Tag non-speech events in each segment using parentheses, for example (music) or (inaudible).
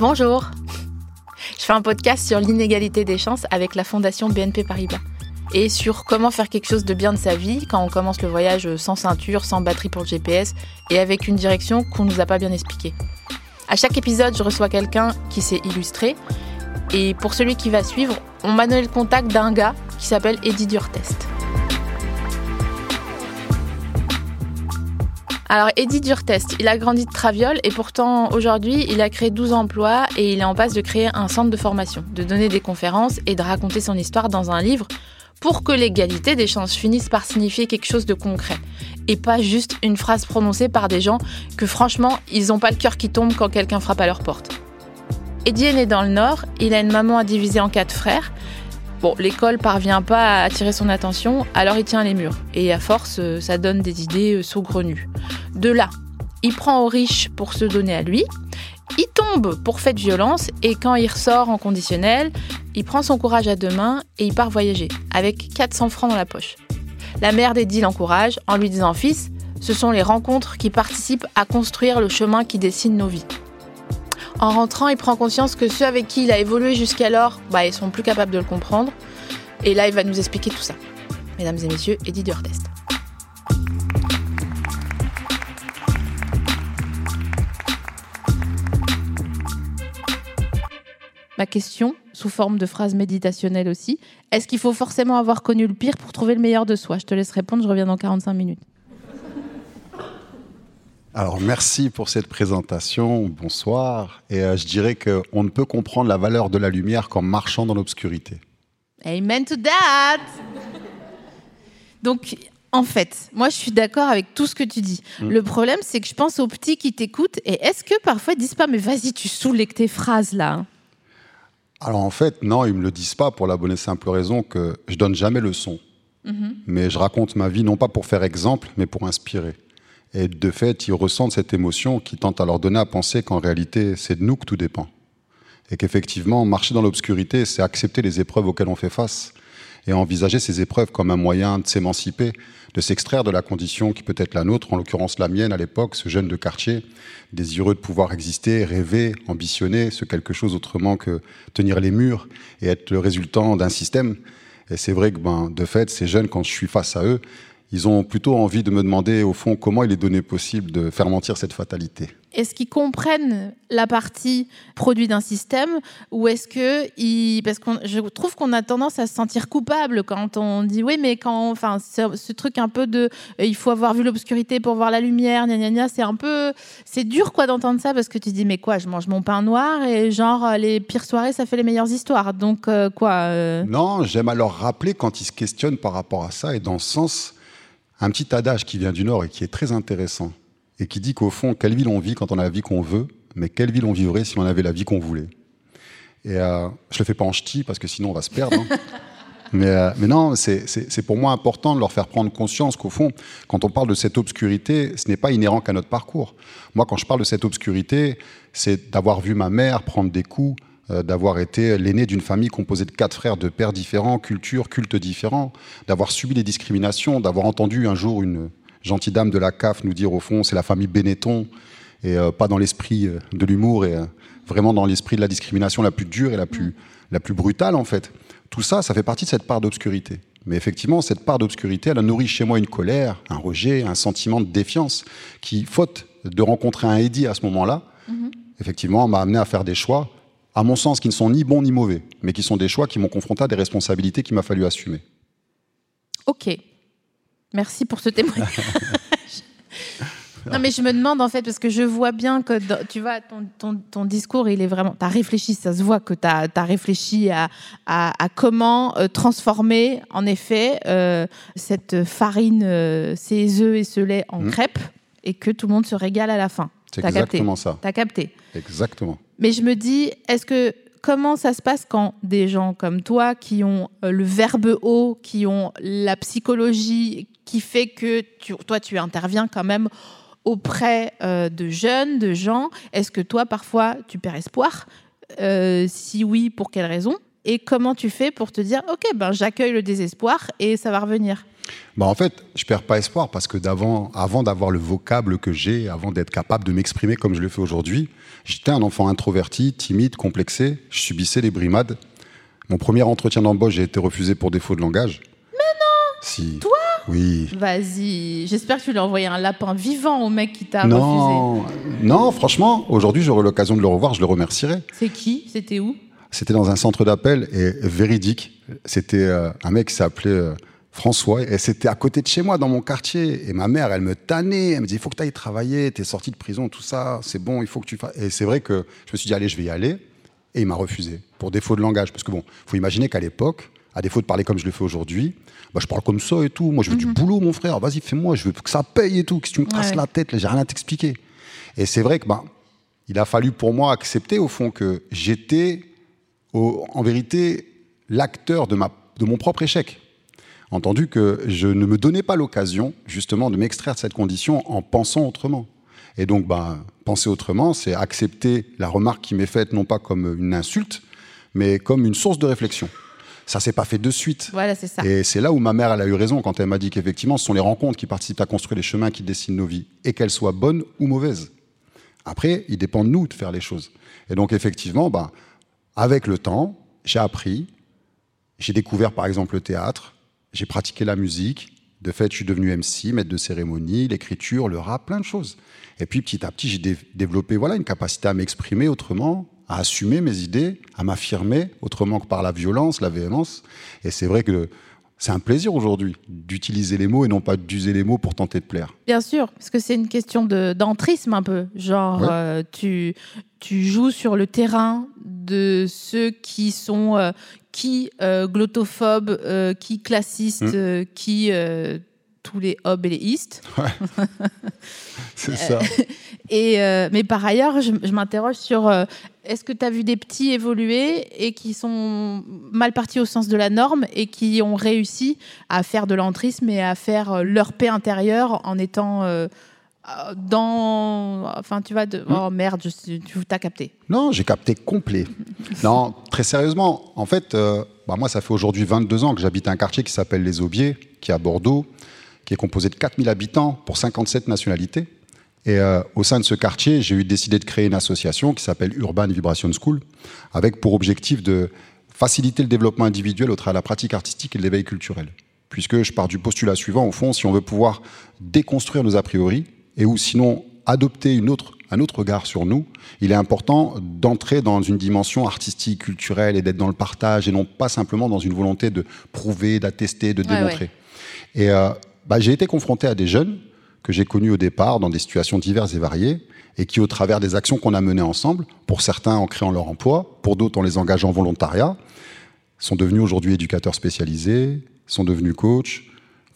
Bonjour. Je fais un podcast sur l'inégalité des chances avec la fondation BNP Paribas et sur comment faire quelque chose de bien de sa vie quand on commence le voyage sans ceinture, sans batterie pour le GPS et avec une direction qu'on nous a pas bien expliquée. À chaque épisode, je reçois quelqu'un qui s'est illustré et pour celui qui va suivre, on m'a donné le contact d'un gars qui s'appelle Eddie Durtest. Alors, Eddie Durtest, il a grandi de Traviole et pourtant, aujourd'hui, il a créé 12 emplois et il est en passe de créer un centre de formation, de donner des conférences et de raconter son histoire dans un livre pour que l'égalité des chances finisse par signifier quelque chose de concret et pas juste une phrase prononcée par des gens que franchement, ils n'ont pas le cœur qui tombe quand quelqu'un frappe à leur porte. Eddie est né dans le Nord, il a une maman à diviser en quatre frères Bon, l'école parvient pas à attirer son attention, alors il tient les murs. Et à force, euh, ça donne des idées euh, saugrenues. De là, il prend aux riches pour se donner à lui. Il tombe pour fait de violence et quand il ressort en conditionnel, il prend son courage à deux mains et il part voyager avec 400 francs dans la poche. La mère d'Eddie l'encourage en lui disant Fils, ce sont les rencontres qui participent à construire le chemin qui dessine nos vies. En rentrant, il prend conscience que ceux avec qui il a évolué jusqu'alors, bah, ils sont plus capables de le comprendre. Et là, il va nous expliquer tout ça. Mesdames et messieurs, Eddie Durtest. Ma question, sous forme de phrase méditationnelle aussi, est-ce qu'il faut forcément avoir connu le pire pour trouver le meilleur de soi? Je te laisse répondre, je reviens dans 45 minutes. Alors merci pour cette présentation, bonsoir. Et euh, je dirais qu'on ne peut comprendre la valeur de la lumière qu'en marchant dans l'obscurité. Amen to that Donc, en fait, moi je suis d'accord avec tout ce que tu dis. Mm. Le problème, c'est que je pense aux petits qui t'écoutent et est-ce que parfois ils disent pas, mais vas-y, tu saoules avec tes phrases là hein? Alors en fait, non, ils me le disent pas pour la bonne et simple raison que je donne jamais le son. Mm-hmm. Mais je raconte ma vie non pas pour faire exemple, mais pour inspirer. Et de fait, ils ressentent cette émotion qui tente à leur donner à penser qu'en réalité, c'est de nous que tout dépend. Et qu'effectivement, marcher dans l'obscurité, c'est accepter les épreuves auxquelles on fait face et envisager ces épreuves comme un moyen de s'émanciper, de s'extraire de la condition qui peut être la nôtre, en l'occurrence la mienne à l'époque, ce jeune de quartier, désireux de pouvoir exister, rêver, ambitionner, ce quelque chose autrement que tenir les murs et être le résultant d'un système. Et c'est vrai que, ben, de fait, ces jeunes, quand je suis face à eux, ils ont plutôt envie de me demander, au fond, comment il est donné possible de faire mentir cette fatalité. Est-ce qu'ils comprennent la partie produit d'un système ou est-ce que ils... parce que je trouve qu'on a tendance à se sentir coupable quand on dit oui mais quand enfin ce, truc un peu de euh, il faut avoir vu l'obscurité pour voir la lumière gna gna gna c'est un peu c'est dur quoi d'entendre ça parce que tu dis mais quoi je mange mon pain noir et genre les pires soirées ça fait les meilleures histoires donc euh, quoi euh? Non j'aime alors rappeler quand ils se questionnent par rapport à ça et dans ce sens un petit adage qui vient du Nord et qui est très intéressant, et qui dit qu'au fond, quelle ville on vit quand on a la vie qu'on veut, mais quelle ville on vivrait si on avait la vie qu'on voulait. Et euh, je le fais pas en ch'ti, parce que sinon on va se perdre. Hein. (laughs) mais, euh, mais, non, c'est pour moi important de leur faire prendre conscience qu'au fond, quand on parle de cette obscurité, ce n'est pas inhérent qu'à notre parcours. Moi, quand je parle de cette obscurité, c'est d'avoir vu ma mère prendre des coups, d'avoir été l'aîné d'une famille composée de quatre frères de pères différents, cultures, cultes différents, d'avoir subi des discriminations, d'avoir entendu un jour une gentille dame de la CAF nous dire au fond c'est la famille Benetton et euh, pas dans l'esprit euh, de l'humour et vraiment dans l'esprit de la discrimination la plus dure et la plus, la plus brutale en fait. Tout ça, ça fait partie de cette part d'obscurité. Mais effectivement, cette part d'obscurité, elle a nourri chez moi une colère, un rejet, un sentiment de défiance qui, faute de rencontrer un Eddie à ce moment-là, mm-hmm. effectivement, m'a amené à faire des choix à mon sens, qui ne sont ni bons ni mauvais, mais qui sont des choix qui m'ont confronté à des responsabilités qu'il m'a fallu assumer. Ok. Merci pour ce témoignage. (laughs) non, mais je me demande en fait, parce que je vois bien que tu vois, ton, discours, il est vraiment. Tu as réfléchi, ça se voit que tu as, réfléchi à, à, comment euh, transformer, en effet, euh, cette farine, euh, ces œufs et ce lait en mmh. crêpes, et que tout le monde se régale à la fin. C'est exactement ça. Tu as capté. Exactement. Mais je me dis, est-ce que comment ça se passe quand des gens comme toi, qui ont euh, le verbe haut, qui ont la psychologie, qui fait que toi, tu interviens quand même auprès euh, de jeunes, de gens, est-ce que toi, parfois, tu perds espoir euh, Si oui, pour quelle raison? Et comment tu fais pour te dire, OK, ben, j'accueille le désespoir et ça va revenir? Bah en fait, je perds pas espoir parce que d'avant, avant d'avoir le vocable que j'ai, avant d'être capable de m'exprimer comme je le fais aujourd'hui, j'étais un enfant introverti, timide, complexé. Je subissais les brimades. Mon premier entretien d'embauche, j'ai été refusé pour défaut de langage. Mais non Si. Toi Oui. Vas-y. J'espère que tu lui as envoyé un lapin vivant au mec qui t'a refusé. Non, non, franchement, aujourd'hui, j'aurai l'occasion de le revoir, je le remercierai. C'est qui? C'était où? C'était dans un centre d'appel et véridique. C'était euh, un mec qui s'appelait euh, François et c'était à côté de chez moi dans mon quartier. Et ma mère, elle me tannait, elle me disait il faut que tu ailles travailler, tu es sorti de prison, tout ça, c'est bon, il faut que tu fasses. Et c'est vrai que je me suis dit allez, je vais y aller. Et il m'a refusé pour défaut de langage. Parce que bon, faut imaginer qu'à l'époque, à défaut de parler comme je le fais aujourd'hui, bah, je parle comme ça et tout. Moi, je veux du boulot, mon frère. Vas-y, fais-moi. Je veux que ça paye et tout. Que si tu me casses Ouais. la tête, j'ai rien à t'expliquer. Et c'est vrai que bah, il a fallu pour moi accepter au fond que j'étais en vérité l'acteur de, ma, de mon propre échec. Entendu que je ne me donnais pas l'occasion justement de m'extraire de cette condition en pensant autrement. Et donc, bah, penser autrement, c'est accepter la remarque qui m'est faite non pas comme une insulte, mais comme une source de réflexion. Ça s'est pas fait de suite. Voilà, c'est ça. Et c'est là où ma mère, elle a eu raison quand elle m'a dit qu'effectivement, ce sont les rencontres qui participent à construire les chemins qui dessinent nos vies, et qu'elles soient bonnes ou mauvaises. Après, il dépend de nous de faire les choses. Et donc, effectivement, bah, avec le temps, j'ai appris, j'ai découvert par exemple le théâtre, j'ai pratiqué la musique. De fait, je suis devenu MC, maître de cérémonie, l'écriture, le rap, plein de choses. Et puis petit à petit, j'ai dé- développé voilà, une capacité à m'exprimer autrement, à assumer mes idées, à m'affirmer autrement que par la violence, la véhémence. Et c'est vrai que c'est un plaisir aujourd'hui d'utiliser les mots et non pas d'user les mots pour tenter de plaire. Bien sûr, parce que c'est une question de- d'entrisme un peu. Genre, Ouais. euh, tu, tu joues sur le terrain de ceux qui sont euh, qui euh, glottophobes, qui classistes, Mm. euh, qui tous les hobs et les istes. (laughs) C'est ça. Et, euh, mais par ailleurs, je, je m'interroge sur euh, est-ce que tu as vu des petits évoluer et qui sont mal partis au sens de la norme et qui ont réussi à faire de l'entrisme et à faire euh, leur paix intérieure en étant euh, euh, dans. Enfin, tu vois, de, oh merde, je, tu t'as capté. Non, j'ai capté complet. (laughs) Non, très sérieusement, en fait, euh, bah, moi, ça fait aujourd'hui 22 ans que j'habite un quartier qui s'appelle Les Aubiers, qui est à Bordeaux, qui est composé de 4000 habitants pour 57 nationalités. Et euh, au sein de ce quartier, j'ai eu décidé de créer une association qui s'appelle Urban Vibration School, avec pour objectif de faciliter le développement individuel au travers de la pratique artistique et de l'éveil culturel. Puisque je pars du postulat suivant, au fond, si on veut pouvoir déconstruire nos a priori, et ou sinon adopter une autre, un autre regard sur nous, il est important d'entrer dans une dimension artistique, culturelle, et d'être dans le partage, et non pas simplement dans une volonté de prouver, d'attester, de Ouais, démontrer. Et euh, bah, j'ai été confronté à des jeunes que j'ai connus au départ dans des situations diverses et variées, et qui, au travers des actions qu'on a menées ensemble, pour certains en créant leur emploi, pour d'autres en les engageant en volontariat, sont devenus aujourd'hui éducateurs spécialisés, sont devenus coachs,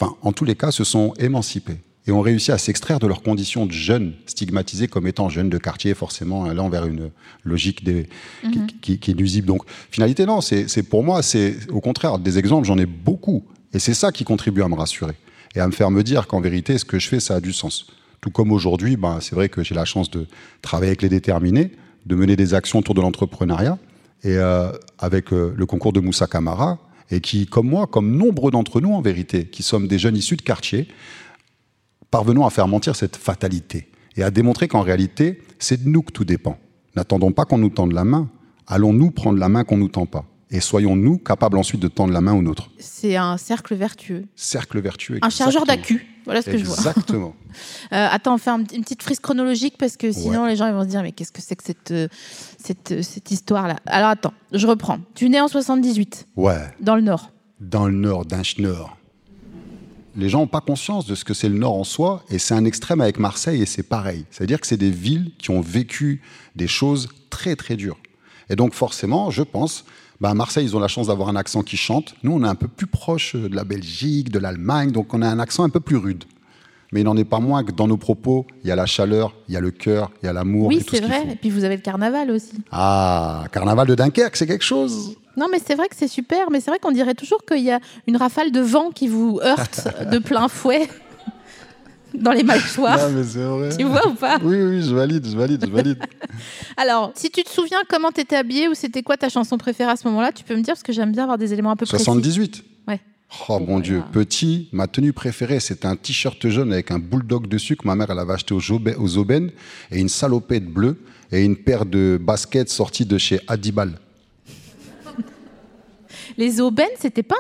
enfin, en tous les cas, se sont émancipés et ont réussi à s'extraire de leurs conditions de jeunes, stigmatisés comme étant jeunes de quartier, forcément allant vers une logique des, qui, qui- qui est nuisible. Donc, finalité, non, c'est- pour moi, c'est au contraire des exemples, j'en ai beaucoup. Et c'est ça qui contribue à me rassurer et à me faire me dire qu'en vérité, ce que je fais, ça a du sens. Tout comme aujourd'hui, ben, c'est vrai que j'ai la chance de travailler avec les déterminés, de mener des actions autour de l'entrepreneuriat, et euh, avec euh, le concours de Moussa Camara, et qui, comme moi, comme nombreux d'entre nous en vérité, qui sommes des jeunes issus de quartier, parvenons à faire mentir cette fatalité et à démontrer qu'en réalité, c'est de nous que tout dépend. N'attendons pas qu'on nous tende la main, allons-nous prendre la main qu'on nous tend pas? Et soyons-nous capables ensuite de tendre la main aux autre. C'est un cercle vertueux. Cercle vertueux. Un chargeur exactement. d'accu. Voilà ce que je vois. Exactement. (laughs) Euh, attends, on fait un- une petite frise chronologique parce que sinon les gens ils vont se dire mais qu'est-ce que c'est que cette, euh, cette, euh, cette histoire-là? Alors attends, je reprends. Tu nais en 78, Ouais, dans le Nord. dans le nord, d'un nord. Les gens n'ont pas conscience de ce que c'est le nord en soi, et c'est un extrême avec Marseille, et c'est pareil. C'est-à-dire que c'est des villes qui ont vécu des choses très très dures. Et donc forcément, je pense, bah, à Marseille, ils ont la chance d'avoir un accent qui chante. Nous, on est un peu plus proche de la Belgique, de l'Allemagne, donc on a un accent un peu plus rude. Mais il n'en est pas moins que dans nos propos, il y a la chaleur, il y a le cœur, il y a l'amour. Oui, c'est ce vrai. faut. Et puis vous avez le carnaval aussi. Ah, carnaval de Dunkerque, c'est quelque chose. Non, mais c'est vrai que c'est super. Mais c'est vrai qu'on dirait toujours qu'il y a une rafale de vent qui vous heurte de plein fouet (laughs) dans les mâchoires. Non, mais c'est vrai. Tu vois ou pas Oui, oui, je valide, je valide, je valide. (laughs) Alors, si tu te souviens comment t'étais habillé ou c'était quoi ta chanson préférée à ce moment-là, tu peux me dire parce que j'aime bien avoir des éléments un peu précis. 78 Ouais. Oh mon Dieu, petit, ma tenue préférée, c'était un t-shirt jaune avec un bulldog dessus que ma mère elle avait acheté aux, aux aubaines et une salopette bleue et une paire de baskets sorties de chez Adibal. Les aubaines, c'était pas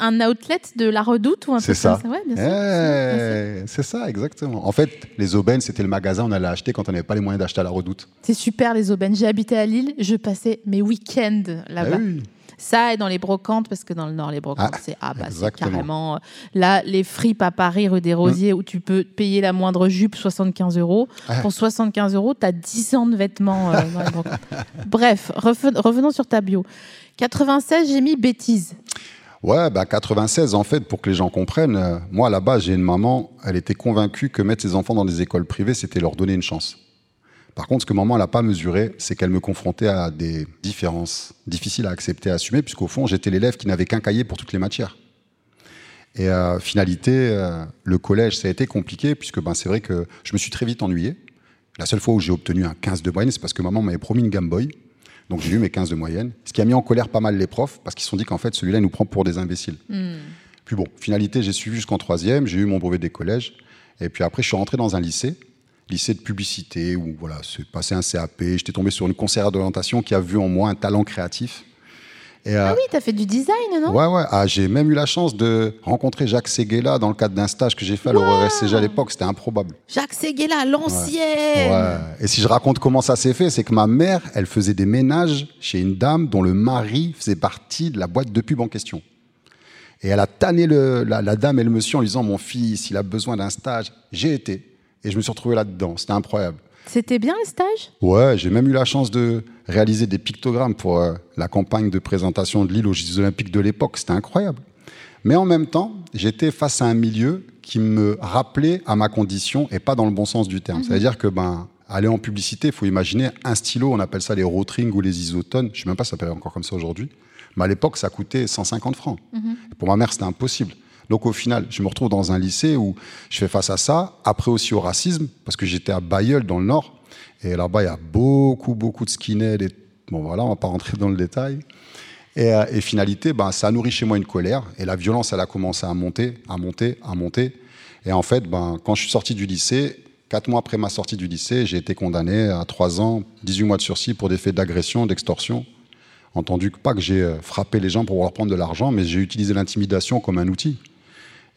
un, outlet de la Redoute ou un C'est ça. Eh, c'est ça, exactement. En fait, les aubaines, c'était le magasin on allait acheter quand on n'avait pas les moyens d'acheter à la Redoute. C'est super les aubaines. J'ai habité à Lille, je passais mes week-ends là-bas. Eh oui. Ça et dans les brocantes, parce que dans le Nord, les brocantes, ah, c'est ah, bah, carrément. Euh, là, les fripes à Paris, rue des Rosiers, mm. où tu peux payer la moindre jupe 75 euros. Ah. Pour 75 euros, tu as 10 ans de vêtements euh, dans les brocantes. (laughs) Bref, revenons sur ta bio. 96, j'ai mis bêtise. Ouais, bah 96, en fait, pour que les gens comprennent, euh, moi, là-bas, j'ai une maman, elle était convaincue que mettre ses enfants dans des écoles privées, c'était leur donner une chance. Par contre, ce que maman n'a pas mesuré, c'est qu'elle me confrontait à des différences difficiles à accepter, à assumer, puisqu'au fond, j'étais l'élève qui n'avait qu'un cahier pour toutes les matières. Et euh, finalité, euh, le collège, ça a été compliqué, puisque ben, c'est vrai que je me suis très vite ennuyé. La seule fois où j'ai obtenu un 15 de moyenne, c'est parce que maman m'avait promis une Game Boy. Donc j'ai eu mes 15 de moyenne. Ce qui a mis en colère pas mal les profs, parce qu'ils se sont dit qu'en fait, celui-là, il nous prend pour des imbéciles. Hmm. Puis bon, finalité, j'ai suivi jusqu'en troisième, j'ai eu mon brevet des collèges. Et puis après, je suis rentré dans un lycée lycée de publicité où voilà, c'est passé un CAP. J'étais tombé sur une conseillère d'orientation qui a vu en moi un talent créatif. Et, ah euh, oui, tu as fait du design, non? Ouais, ouais. Ah, j'ai même eu la chance de rencontrer Jacques Seguela dans le cadre d'un stage que j'ai fait à l'EuroSCG à l'époque. C'était improbable. Jacques Seguela, l'ancienne ouais. Et si je raconte comment ça s'est fait, c'est que ma mère, elle faisait des ménages chez une dame dont le mari faisait partie de la boîte de pub en question. Et elle a tanné le, la, la, dame et le monsieur en lui disant Mon fils, il a besoin d'un stage. J'ai été. Et je me suis retrouvé là-dedans. C'était incroyable. C'était bien le stage Ouais, j'ai même eu la chance de réaliser des pictogrammes pour euh, la campagne de présentation de l'île aux Jeux Olympiques de l'époque. C'était incroyable. Mais en même temps, j'étais face à un milieu qui me rappelait à ma condition et pas dans le bon sens du terme. Mhm. C'est-à-dire que ben, aller en publicité, il faut imaginer un stylo, on appelle ça les Rotring ou les isotones. Je ne sais même pas si ça s'appelle encore comme ça aujourd'hui. Mais à l'époque, ça coûtait 150 francs. Mhm. Pour ma mère, c'était impossible. Donc au final, je me retrouve dans un lycée où je fais face à ça, après aussi au racisme, parce que j'étais à Bayeul dans le Nord, et là-bas il y a beaucoup, beaucoup de skinheads, et bon voilà, on va pas rentrer dans le détail. Et, euh, finalité, ben, ça a nourri chez moi une colère, et la violence, elle a commencé à monter, à monter, à monter. Et en fait, ben, quand je suis sorti du lycée, quatre mois après ma sortie du lycée, j'ai été condamné à trois ans, 18 mois de sursis pour des faits d'agression, d'extorsion. Entendu pas que j'ai euh, frappé les gens pour leur prendre de l'argent, mais j'ai utilisé l'intimidation comme un outil.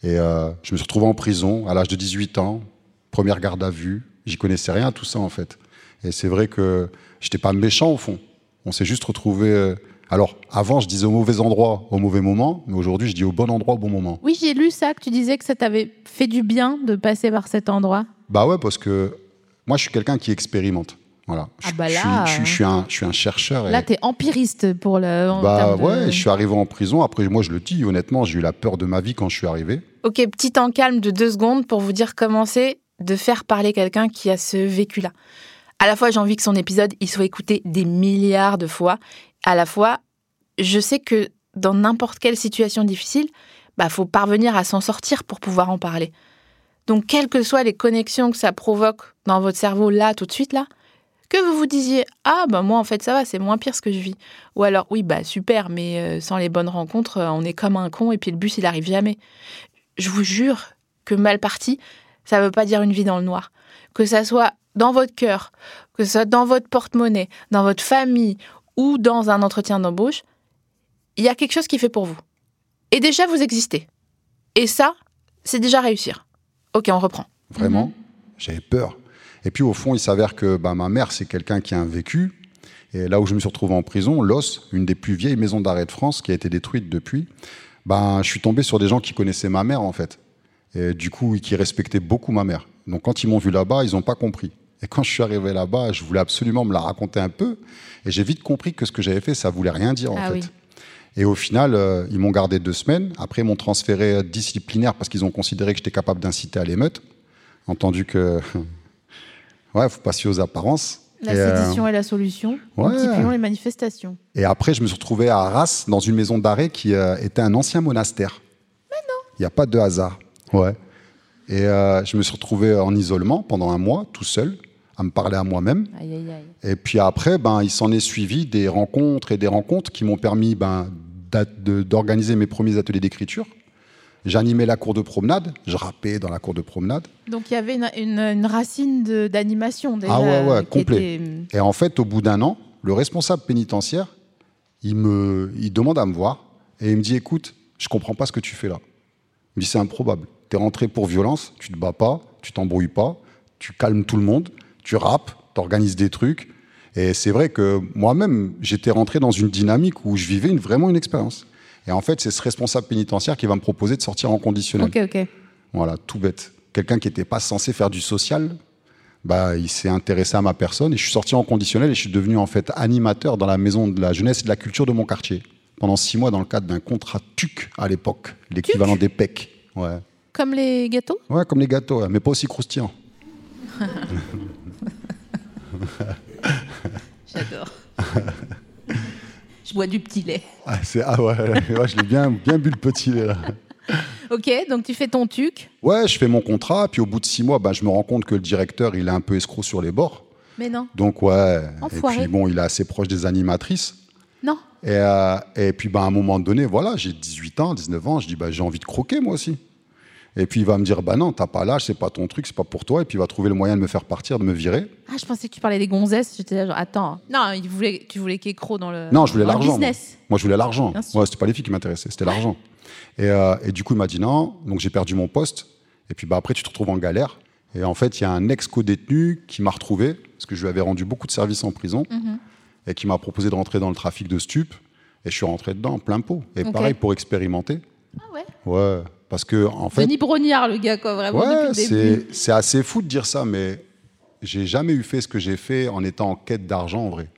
Et euh, je me suis retrouvé en prison à l'âge de 18 ans, première garde à vue. J'y connaissais rien, tout ça en fait. Et c'est vrai que j'étais pas méchant au fond. On s'est juste retrouvé. Euh, alors, avant, je disais au mauvais endroit, au mauvais moment, mais aujourd'hui, je dis au bon endroit, au bon moment. Oui, j'ai lu ça, que tu disais que ça t'avait fait du bien de passer par cet endroit. Bah ouais, parce que moi, je suis quelqu'un qui expérimente. Voilà. Ah bah là, je, suis, un, je suis un chercheur. Là, tu es empiriste pour le. bah ouais, je suis arrivé en prison. Après, moi, je le dis honnêtement, j'ai eu la peur de ma vie quand je suis arrivé. Ok, petit temps calme de deux secondes pour vous dire comment c'est de faire parler quelqu'un qui a ce vécu-là. À la fois, j'ai envie que son épisode il soit écouté des milliards de fois. À la fois, je sais que dans n'importe quelle situation difficile, bah faut parvenir à s'en sortir pour pouvoir en parler. Donc, quelles que soient les connexions que ça provoque dans votre cerveau là, tout de suite là, que vous vous disiez ah bah moi en fait ça va c'est moins pire ce que je vis. Ou alors oui bah super mais euh, sans les bonnes rencontres euh, on est comme un con et puis le bus il arrive jamais. Je vous jure que mal parti ça veut pas dire une vie dans le noir. Que ça soit dans votre cœur que ce soit dans votre porte-monnaie dans votre famille ou dans un entretien d'embauche il y a quelque chose qui fait pour vous. Et déjà vous existez. Et ça c'est déjà réussir. Ok on reprend. Vraiment mhm. j'avais peur et puis au fond, il s'avère que bah, ma mère, c'est quelqu'un qui a un vécu. Et là où je me suis retrouvé en prison, Los, une des plus vieilles maisons d'arrêt de France, qui a été détruite depuis, bah, je suis tombé sur des gens qui connaissaient ma mère en fait. Et du coup, qui respectaient beaucoup ma mère. Donc quand ils m'ont vu là-bas, ils n'ont pas compris. Et quand je suis arrivé là-bas, je voulais absolument me la raconter un peu. Et j'ai vite compris que ce que j'avais fait, ça voulait rien dire en ah fait. Et au final, euh, ils m'ont gardé deux semaines. Après, ils m'ont transféré disciplinaire parce qu'ils ont considéré que j'étais capable d'inciter à l'émeute. Entendu que (laughs) Ouais, faut passer aux apparences. La sédition est la solution. Multiplions les manifestations. Et après, je me suis retrouvé à Arras, dans une maison d'arrêt qui euh, était un ancien monastère. Mais non. Il n'y a pas de hasard. Ouais. Et euh, je me suis retrouvé en isolement pendant un mois, tout seul, à me parler à moi-même. Et puis après, ben, il s'en est suivi des rencontres et des rencontres qui m'ont permis ben, d'organiser mes premiers ateliers d'écriture. J'animais la cour de promenade, je rappais dans la cour de promenade. Donc il y avait une, une- une racine d'animation déjà. Ah ouais, ouais, complet. était- Et en fait, au bout d'un an, le responsable pénitentiaire, il me, il demande à me voir et il me dit écoute, je comprends pas ce que tu fais là. Il me dit c'est improbable. Tu es rentré pour violence, tu te bats pas, tu t'embrouilles pas, tu calmes tout le monde, tu rappes, tu organises des trucs. Et c'est vrai que moi-même, j'étais rentré dans une dynamique où je vivais une- vraiment une expérience. Et en fait, c'est ce responsable pénitentiaire qui va me proposer de sortir en conditionnel. Ok, ok. Voilà, tout bête. Quelqu'un qui n'était pas censé faire du social, bah, il s'est intéressé à ma personne et je suis sorti en conditionnel et je suis devenu en fait animateur dans la maison de la jeunesse et de la culture de mon quartier pendant six mois dans le cadre d'un contrat TUC à l'époque, l'équivalent des PEC. Ouais. Comme les gâteaux? Ouais, comme les gâteaux, mais pas aussi croustillants. (laughs) J'adore. (laughs) Bois du petit lait. Ah, c'est- ah ouais, ouais, je l'ai bien, bien bu le petit lait là. (laughs) Ok, donc tu fais ton tuc. Ouais, je fais mon contrat, puis au bout de six mois, bah, je me rends compte que le directeur, il est un peu escroc sur les bords. Mais non. Donc ouais, et Enfoiré. puis bon, il est assez proche des animatrices. Non. Et, euh, et puis, bah, à un moment donné, voilà, j'ai 18 ans, 19 ans, je dis, bah, j'ai envie de croquer, moi aussi. Et puis, il va me dire, bah non, t'as pas l'âge, c'est pas ton truc, c'est pas pour toi. Et puis, il va trouver le moyen de me faire partir, de me virer. Ah, je pensais que tu parlais des gonzesses. J'étais là, genre, attends. Non, il voulait, tu voulais qu'écro dans le. Non, je voulais l'argent. Moi. business. Moi, je voulais l'argent. Ouais, c'était pas les filles qui m'intéressaient, c'était l'argent. Et, euh, et du coup, il m'a dit non. Donc, j'ai perdu mon poste. Et puis, bah, après, tu te retrouves en galère. Et en fait, il y a un ex-co-détenu qui m'a retrouvé, parce que je lui avais rendu beaucoup de services en prison, Mhm. et qui m'a proposé de rentrer dans le trafic de stupes. Et je suis rentré dedans, plein pot. Et pareil, pour expérimenter. Ah ouais. Ouais. Parce que, en fait. Denis Brognard, le gars, quoi, vraiment, Ouais, c'est c'est assez fou de dire ça, mais j'ai jamais eu fait ce que j'ai fait en étant en quête d'argent, en vrai.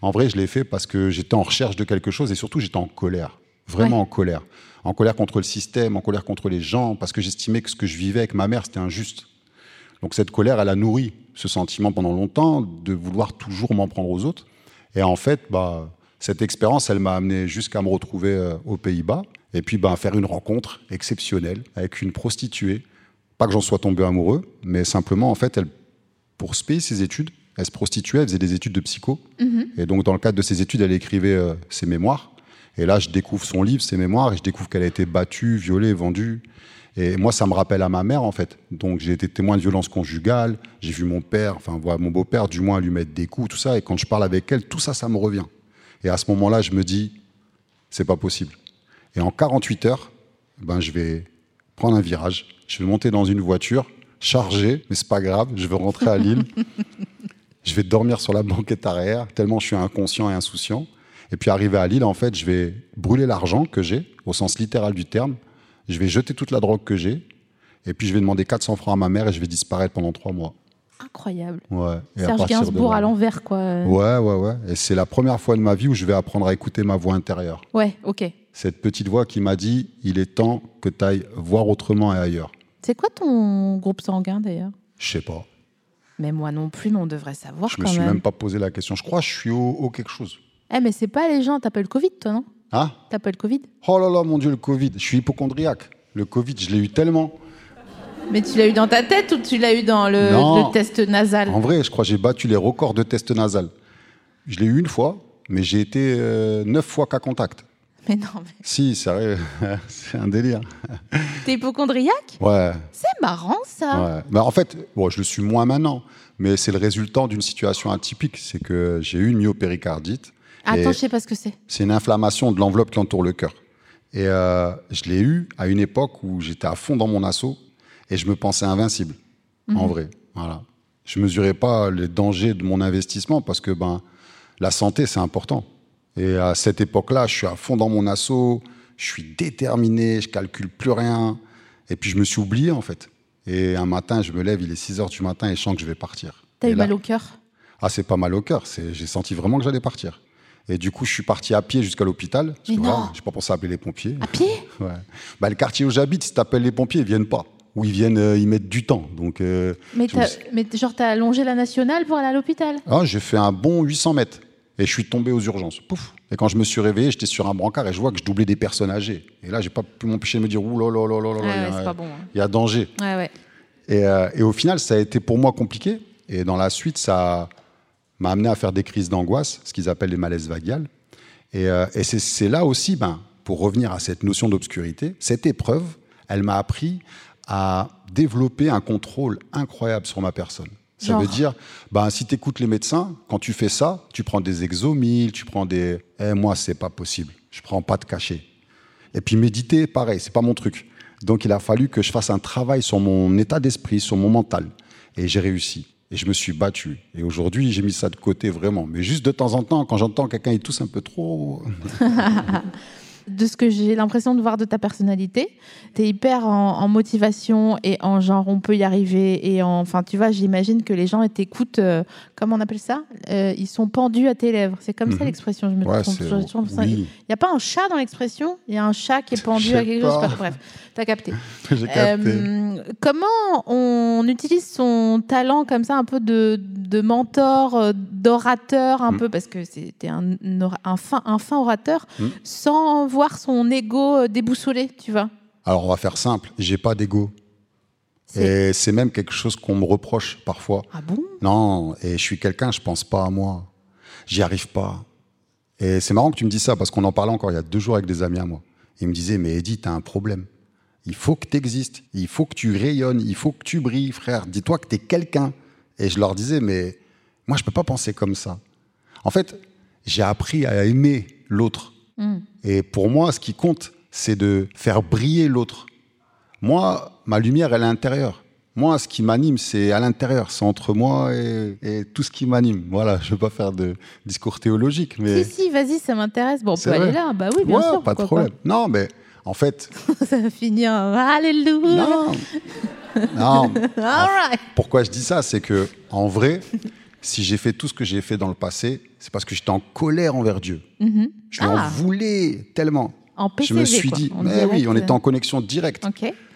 En vrai, je l'ai fait parce que j'étais en recherche de quelque chose et surtout j'étais en colère, vraiment Ouais. en colère. En colère contre le système, en colère contre les gens, parce que j'estimais que ce que je vivais avec ma mère, c'était injuste. Donc cette colère, elle a nourri ce sentiment pendant longtemps de vouloir toujours m'en prendre aux autres. Et en fait, bah, cette expérience, elle m'a amené jusqu'à me retrouver euh, aux Pays-Bas et puis bah, faire une rencontre exceptionnelle avec une prostituée. Pas que j'en sois tombé amoureux, mais simplement, en fait, elle, pour se payer ses études, elle se prostituait, elle faisait des études de psycho. Et donc, dans le cadre de ses études, elle écrivait euh, ses mémoires. Et là, je découvre son livre, ses mémoires, et je découvre qu'elle a été battue, violée, vendue. Et moi, ça me rappelle à ma mère, en fait. Donc, j'ai été témoin de violence conjugale. J'ai vu mon père, enfin, voilà, mon beau-père, du moins, lui mettre des coups, tout ça. Et quand je parle avec elle, tout ça, ça me revient. Et à ce moment-là, je me dis, c'est pas possible. Et en 48 heures, ben, je vais prendre un virage. Je vais monter dans une voiture chargée, mais c'est pas grave. Je vais rentrer à Lille. (laughs) je vais dormir sur la banquette arrière, tellement je suis inconscient et insouciant. Et puis, arrivé à Lille, en fait, je vais brûler l'argent que j'ai, au sens littéral du terme. Je vais jeter toute la drogue que j'ai. Et puis, je vais demander 400 francs à ma mère et je vais disparaître pendant trois mois. Incroyable. Ouais. À Serge de Gainsbourg à l'envers, quoi. Ouais, ouais, ouais. Et c'est la première fois de ma vie où je vais apprendre à écouter ma voix intérieure. Ouais, ok. Cette petite voix qui m'a dit il est temps que tu ailles voir autrement et ailleurs. C'est quoi ton groupe sanguin, d'ailleurs? Je sais pas. Mais moi non plus, mais on devrait savoir Je quand me suis même. pas posé la question. Je crois que je suis au, au quelque chose. Eh, mais c'est pas les gens, t'as pas eu le Covid, toi, non? Ah T'as pas eu le Covid? Oh là là, mon Dieu, le Covid. Je suis hypochondriaque. Le Covid, je l'ai eu tellement. Mais tu l'as eu dans ta tête ou tu l'as eu dans le, test nasal En vrai, je crois que j'ai battu les records de tests nasal. Je l'ai eu une fois, mais j'ai été euh, neuf fois cas contact. Mais non, mais Si, sérieux, (laughs) c'est un délire. t'es hypochondriaque? Ouais, C'est marrant, ça. Ouais. Bah, en fait, bon, je le suis moins maintenant, mais c'est le résultat d'une situation atypique. C'est que j'ai eu une myopéricardite. Attends, je sais pas ce que c'est. C'est une inflammation de l'enveloppe qui entoure le cœur. Et euh, je l'ai eu à une époque où j'étais à fond dans mon assaut et je me pensais invincible, en vrai. Voilà. Je mesurais pas les dangers de mon investissement parce que ben, la santé, c'est important. Et à cette époque-là, je suis à fond dans mon assaut, je suis déterminé, je calcule plus rien. Et puis je me suis oublié, en fait. Et un matin, je me lève, il est 6 heures du matin et je sens que je vais partir. T'as eu là- mal au cœur? Ah, c'est pas mal au cœur. J'ai senti vraiment que j'allais partir. Et du coup, je suis parti à pied jusqu'à l'hôpital. Voilà, j'ai pas pensé à appeler les pompiers. À pied? (laughs) Ouais. Bah, le quartier où j'habite, si t'appelles les pompiers, ils viennent pas. Ou ils viennent, euh, ils mettent du temps. Donc, euh, mais, me mais genre, t'as allongé la nationale pour aller à l'hôpital? Ah, j'ai fait un bon 800 mètres. Et je suis tombé aux urgences. Pouf. Et quand je me suis réveillé, j'étais sur un brancard et je vois que je doublais des personnes âgées. Et là, j'ai pas pu m'empêcher de me dire, ouh là là là là là, il y bon, hein. y a danger. Ouais, ouais. Et, euh, et au final, ça a été pour moi compliqué. Et dans la suite, ça m'a amené à faire des crises d'angoisse, ce qu'ils appellent les malaises vagiales. Et, euh, et c'est- c'est là aussi, ben, pour revenir à cette notion d'obscurité, cette épreuve, elle m'a appris à développer un contrôle incroyable sur ma personne. Ça veut dire, ben, si tu écoutes les médecins, quand tu fais ça, tu prends des exomiles, tu prends des. Eh, moi, c'est pas possible. Je prends pas de cachet. Et puis méditer, pareil, c'est pas mon truc. Donc il a fallu que je fasse un travail sur mon état d'esprit, sur mon mental. Et j'ai réussi. Et je me suis battu. Et aujourd'hui, j'ai mis ça de côté vraiment. Mais juste de temps en temps, quand j'entends quelqu'un qui tousse un peu trop. (laughs) de ce que j'ai l'impression de voir de ta personnalité. Tu es hyper en, motivation et en genre on peut y arriver. Et enfin, tu vois, j'imagine que les gens t'écoutent, euh, comment on appelle ça? Euh, Ils sont pendus à tes lèvres. C'est comme ça mhm. l'expression, je me trompe. Il n'y a pas un chat dans l'expression? Il y a un chat qui est pendu à quelque chose? Bref, tu as (laughs) capté. Euh, comment on utilise son talent comme ça, un peu de, de mentor, d'orateur, un mm. peu, parce que c'était un, un, fin, un fin orateur, mm. sans voir son ego euh, déboussolé, tu vois Alors on va faire simple, j'ai pas d'ego. Et c'est même quelque chose qu'on me reproche parfois. Ah bon? Non, et je suis quelqu'un, je pense pas à moi. J'y arrive pas. Et c'est marrant que tu me dis ça, parce qu'on en parlait encore il y a deux jours avec des amis à moi. Ils me disaient, mais Eddie, as un problème. Il faut que tu existes, il faut que tu rayonnes, il faut que tu brilles, frère. Dis-toi que tu es quelqu'un. Et je leur disais, mais moi, je peux pas penser comme ça. En fait, j'ai appris à aimer l'autre. Mm. Et pour moi, ce qui compte, c'est de faire briller l'autre. Moi, ma lumière, elle est à l'intérieur. Moi, ce qui m'anime, c'est à l'intérieur. C'est entre moi et, tout ce qui m'anime. Voilà, je ne veux pas faire de discours théologique. Mais... Si, si, vas-y, ça m'intéresse. Bon, on peut aller là. Bah oui, bien sûr. Pas de problème. Non, mais en fait. (laughs) ça va finir. Alléluia. Non. non. (laughs) All right. Pourquoi je dis ça C'est que, en vrai, si j'ai fait tout ce que j'ai fait dans le passé, c'est parce que j'étais en colère envers Dieu. Mhm. Je lui en ah. voulais tellement. En je me suis dit, mais oui, on était en connexion directe.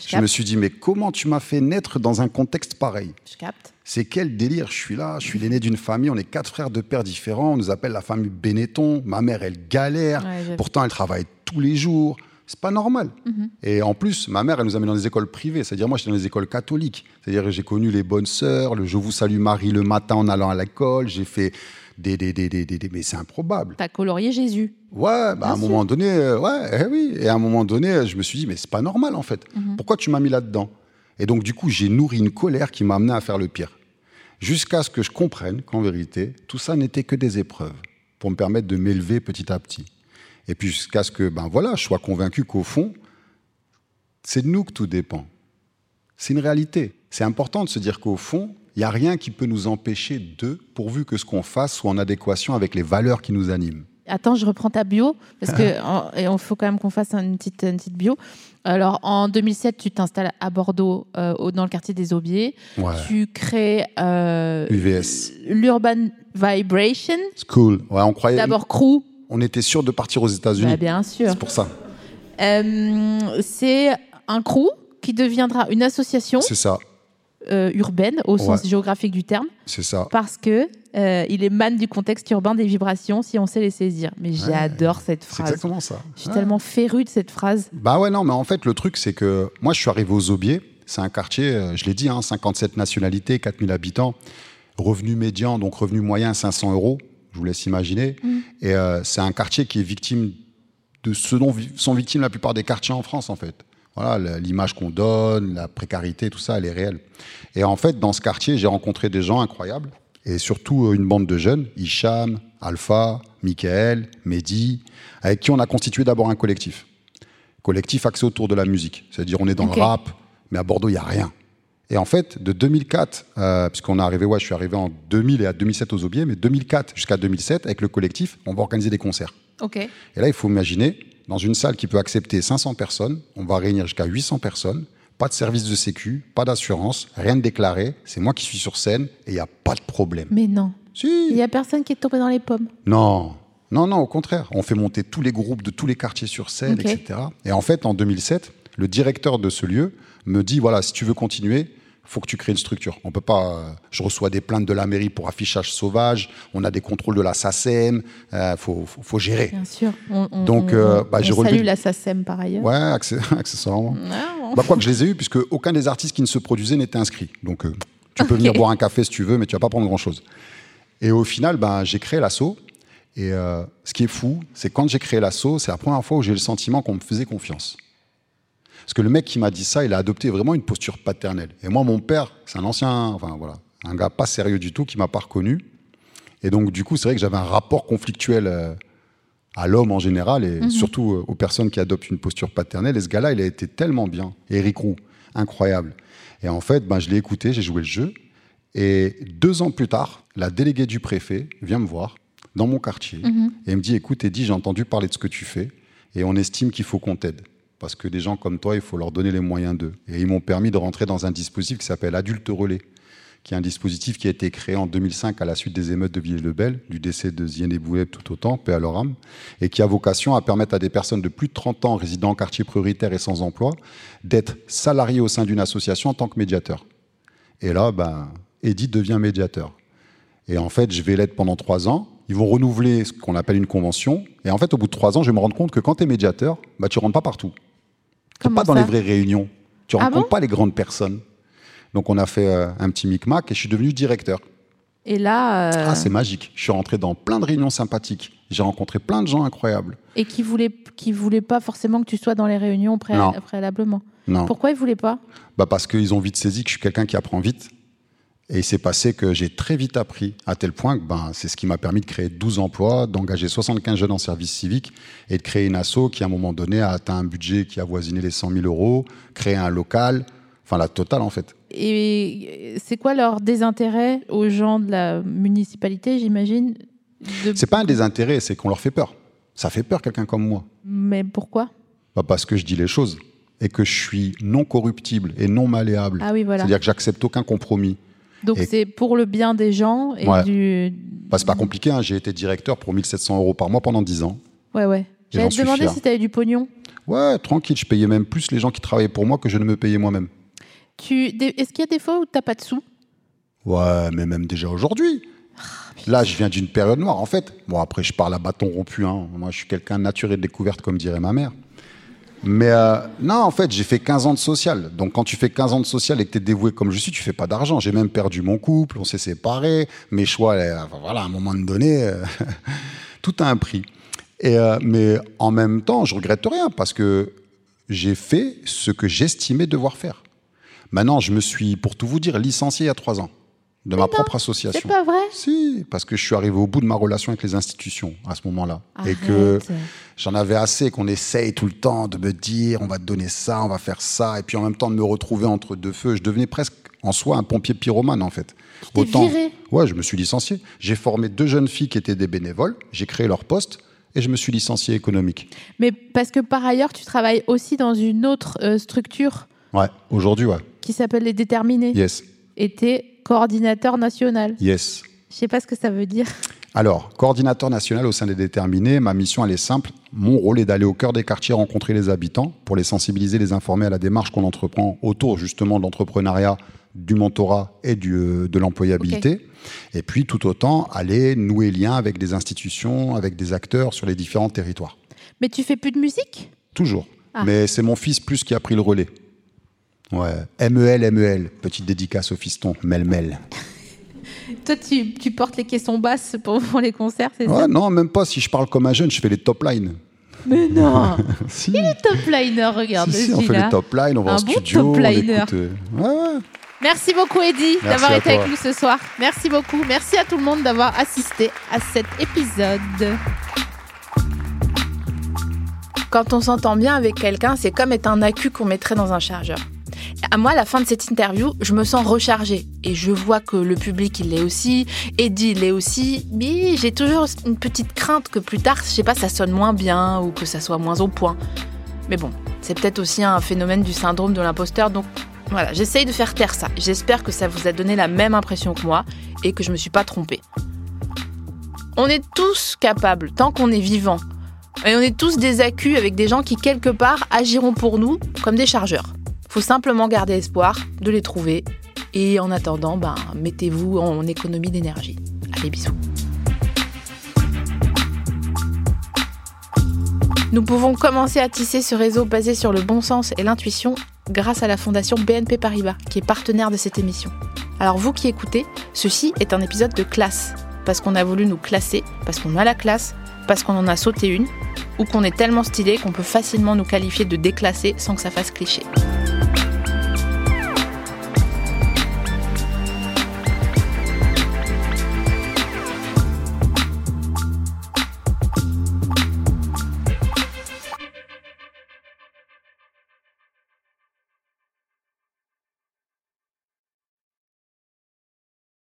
je, me suis dit, mais comment tu m'as fait naître dans un contexte pareil Je capte. C'est quel délire Je suis là, je suis l'aîné d'une famille, on est quatre frères de pères différents, on nous appelle la famille Benetton. Ma mère, elle galère, pourtant elle travaille tous les jours. C'est pas normal. Mhm. Et en plus, ma mère, elle nous a mis dans des écoles privées. C'est-à-dire, moi, j'étais dans des écoles catholiques. C'est-à-dire, j'ai connu les bonnes sœurs, le Je vous salue Marie le matin en allant à l'école. J'ai fait des, des, des, des, mais c'est improbable. T'as colorié Jésus. Ouais, bah à un moment donné, euh, ouais, eh oui. Et à un moment donné, je me suis dit, mais c'est pas normal en fait. Mhm. Pourquoi tu m'as mis là-dedans? Et donc, du coup, j'ai nourri une colère qui m'a amené à faire le pire. Jusqu'à ce que je comprenne qu'en vérité, tout ça n'était que des épreuves pour me permettre de m'élever petit à petit. Et puis jusqu'à ce que, ben voilà, je sois convaincu qu'au fond, c'est de nous que tout dépend. C'est une réalité. C'est important de se dire qu'au fond, il n'y a rien qui peut nous empêcher de, pourvu que ce qu'on fasse soit en adéquation avec les valeurs qui nous animent. Attends, je reprends ta bio, parce (laughs) on faut quand même qu'on fasse une petite, une petite bio. Alors, en 2007, tu t'installes à Bordeaux, euh, dans le quartier des Aubiers. Tu crées euh, UVS. l'Urban Vibration. School. Ouais, on croyait. D'abord Crew, on était sûr de partir aux États-Unis. Bah, bien sûr. C'est pour ça. Euh, c'est un crew qui deviendra une association. C'est ça. Euh, urbaine au sens géographique du terme. C'est ça. Parce que euh, il émane du contexte urbain des vibrations si on sait les saisir. Mais j'adore cette phrase. C'est exactement ça. Je suis tellement féru de cette phrase. Bah ouais non mais en fait le truc c'est que moi je suis arrivé aux Aubiers. C'est un quartier, je l'ai dit, 57 hein, nationalités, 4000 habitants, revenu médian donc revenu moyen 500 euros je vous laisse imaginer. Mm. Et euh, c'est un quartier qui est victime de ce dont sont victimes la plupart des quartiers en France, en fait. Voilà, l'image qu'on donne, la précarité, tout ça, elle est réelle. Et en fait, dans ce quartier, j'ai rencontré des gens incroyables, et surtout euh, une bande de jeunes, Hicham, Alpha, Michael, Mehdi, avec qui on a constitué d'abord un collectif. Collectif axé autour de la musique. C'est-à-dire, on est dans le rap, mais à Bordeaux, il n'y a rien. Et en fait, de 2004, euh, puisqu'on est arrivé, ouais, je suis arrivé en 2000 et à 2007 aux Aubiers, mais 2004 jusqu'à 2007, avec le collectif, on va organiser des concerts. Ok. Et là, il faut imaginer, dans une salle qui peut accepter 500 personnes, on va réunir jusqu'à 800 personnes, pas de service de sécu, pas d'assurance, rien de déclaré, c'est moi qui suis sur scène et il n'y a pas de problème. Mais non. Si. Il n'y a personne qui est tombé dans les pommes. Non. Non, non, au contraire. On fait monter tous les groupes de tous les quartiers sur scène, etc. Et en fait, en 2007, le directeur de ce lieu me dit, voilà, si tu veux continuer, faut que tu crées une structure. On peut pas. Euh, je reçois des plaintes de la mairie pour affichage sauvage. On a des contrôles de la SACEM. Il euh, faut, faut, gérer. Bien sûr. Donc, euh, bah, j'ai relevé. la SACEM par ailleurs. Ouais, (laughs) accessoirement. bah, quoi que je les ai eus, puisque aucun des artistes qui ne se produisaient n'était inscrit. Donc, tu peux venir boire un café si tu veux, mais tu vas pas prendre grand chose. Et au final, ben, j'ai créé l'assaut. Et ce qui est fou, c'est quand j'ai créé l'assaut, c'est la première fois où j'ai le sentiment qu'on me faisait confiance. Parce que le mec qui m'a dit ça, il a adopté vraiment une posture paternelle. Et moi, mon père, c'est un ancien, enfin voilà, un gars pas sérieux du tout qui m'a pas reconnu. Et donc, du coup, c'est vrai que j'avais un rapport conflictuel euh, à l'homme en général et surtout euh, aux personnes qui adoptent une posture paternelle. Et ce gars-là, il a été tellement bien. Eric Roux, incroyable. Et en fait, ben, je l'ai écouté, j'ai joué le jeu. Et deux ans plus tard, la déléguée du préfet vient me voir dans mon quartier et me dit Écoute, Eddie, j'ai entendu parler de ce que tu fais et on estime qu'il faut qu'on t'aide. Parce que des gens comme toi, il faut leur donner les moyens d'eux. Et ils m'ont permis de rentrer dans un dispositif qui s'appelle Adulte Relais, qui est un dispositif qui a été créé en 2005 à la suite des émeutes de Villers-le-Bel, du décès de Ziene Boulet tout autant, paix à leur et qui a vocation à permettre à des personnes de plus de 30 ans résidant en quartier prioritaire et sans emploi d'être salariés au sein d'une association en tant que médiateur. Et là, ben, Edith devient médiateur. Et en fait, je vais l'être pendant trois ans. Ils vont renouveler ce qu'on appelle une convention. Et en fait, au bout de trois ans, je vais me rendre compte que quand tu es médiateur, bah, tu rentres pas partout. Tu Comment pas dans ça les vraies réunions. Tu Ah rencontres bon pas les grandes personnes. Donc, on a fait euh, un petit micmac et je suis devenu directeur. Et là, euh, Ah, c'est magique. Je suis rentré dans plein de réunions sympathiques. J'ai rencontré plein de gens incroyables. et qui voulait, qui voulait pas forcément que tu sois dans les réunions pré- Non. préalablement. Non. Pourquoi ils voulaient pas? Bah parce qu'ils ont vite saisi que je suis quelqu'un qui apprend vite. Et il s'est passé que j'ai très vite appris, à tel point que ben, c'est ce qui m'a permis de créer 12 emplois, d'engager 75 jeunes en service civique et de créer une asso qui, à un moment donné, a atteint un budget qui avoisinait les 100 000 euros, créer un local, enfin la totale en fait. Et c'est quoi leur désintérêt aux gens de la municipalité, j'imagine de- C'est pas un désintérêt, c'est qu'on leur fait peur. Ça fait peur quelqu'un comme moi. Mais pourquoi? Bah, parce que je dis les choses et que je suis non corruptible et non malléable. Ah oui, voilà. C'est-à-dire que j'accepte aucun compromis. Donc Et- c'est pour le bien des gens et Ouais. du. Bah, c'est pas compliqué, hein. j'ai été directeur pour 1700 euros par mois pendant 10 ans. Ouais, ouais. J'allais te demander fier. si tu avais du pognon. Ouais, tranquille, je payais même plus les gens qui travaillaient pour moi que je ne me payais moi-même. Tu... Est-ce qu'il y a des fois où tu n'as pas de sous? Ouais, mais même déjà aujourd'hui. Là, je viens d'une période noire. En fait, bon, après, je parle à bâton rompu. hein. Moi, je suis quelqu'un naturel de découverte, comme dirait ma mère. Mais euh, non, en fait, j'ai fait 15 ans de social. Donc, quand tu fais 15 ans de social et que tu es dévoué comme je suis, tu fais pas d'argent. J'ai même perdu mon couple, on s'est séparés. Mes choix, euh, voilà, à un moment donné, euh, (laughs) tout a un prix. Et, mais en même temps, je regrette rien parce que j'ai fait ce que j'estimais devoir faire. Maintenant, je me suis, pour tout vous dire, licencié il y a trois ans de ma propre association. C'est pas vrai? Si, parce que je suis arrivé au bout de ma relation avec les institutions à ce moment-là. Et que j'en avais assez qu'on essaye tout le temps de me dire on va te donner ça, on va faire ça, et puis en même temps de me retrouver entre deux feux. Je devenais presque en soi un pompier pyromane en fait. t'es viré Ouais, je me suis licencié. J'ai formé deux jeunes filles qui étaient des bénévoles, j'ai créé leur poste et je me suis licencié économique. Mais parce que par ailleurs, tu travailles aussi dans une autre euh, structure? Ouais, aujourd'hui, ouais. qui s'appelle Les Déterminés. Yes, Et coordinateur national. yes. Je sais pas ce que ça veut dire. Alors, coordinateur national au sein des déterminés, ma mission elle est simple. Mon rôle est d'aller au cœur des quartiers rencontrer les habitants pour les sensibiliser, les informer à la démarche qu'on entreprend autour justement de l'entrepreneuriat, du mentorat et du, euh, de l'employabilité. Et puis tout autant aller nouer lien avec des institutions, avec des acteurs sur les différents territoires. Mais tu fais plus de musique? Toujours. Ah. Mais c'est mon fils plus qui a pris le relais. Ouais. MEL, MEL. Petite dédicace au fiston. Mel, Mel. (laughs) Toi, tu, tu portes les caissons basses pour, pour les concerts, c'est ça Ouais, non, même pas. Si je parle comme un jeune, je fais les top lines. Mais non (laughs) Si. Top liner, regarde Si, si, on fait les top lines, on va Un en bon studio, top on liner. écoute, euh, ouais, ouais. Merci beaucoup, Eddie, Merci d'avoir été avec nous ce soir. Merci beaucoup. Merci à tout le monde d'avoir assisté à cet épisode. Quand on s'entend bien avec quelqu'un, c'est comme être un accu qu'on mettrait dans un chargeur. À moi, à la fin de cette interview, je me sens rechargée. Et je vois que le public, il l'est aussi. Eddie, l'est aussi. Mais j'ai toujours une petite crainte que plus tard, je sais pas, ça sonne moins bien ou que ça soit moins au point. Mais bon, c'est peut-être aussi un phénomène du syndrome de l'imposteur. Donc voilà, j'essaye de faire taire ça. J'espère que ça vous a donné la même impression que moi et que je me suis pas trompée. On est tous capables, tant qu'on est vivant. Et on est tous des accus avec des gens qui, quelque part, agiront pour nous comme des chargeurs. Faut simplement garder espoir de les trouver. Et en attendant, ben, mettez-vous en économie d'énergie. Allez, bisous. Nous pouvons commencer à tisser ce réseau basé sur le bon sens et l'intuition grâce à la fondation BNP Paribas, qui est partenaire de cette émission. Alors vous qui écoutez, ceci est un épisode de classe. parce qu'on a voulu nous classer, parce qu'on a la classe, parce qu'on en a sauté une, ou qu'on est tellement stylé qu'on peut facilement nous qualifier de déclassé sans que ça fasse cliché. Bye.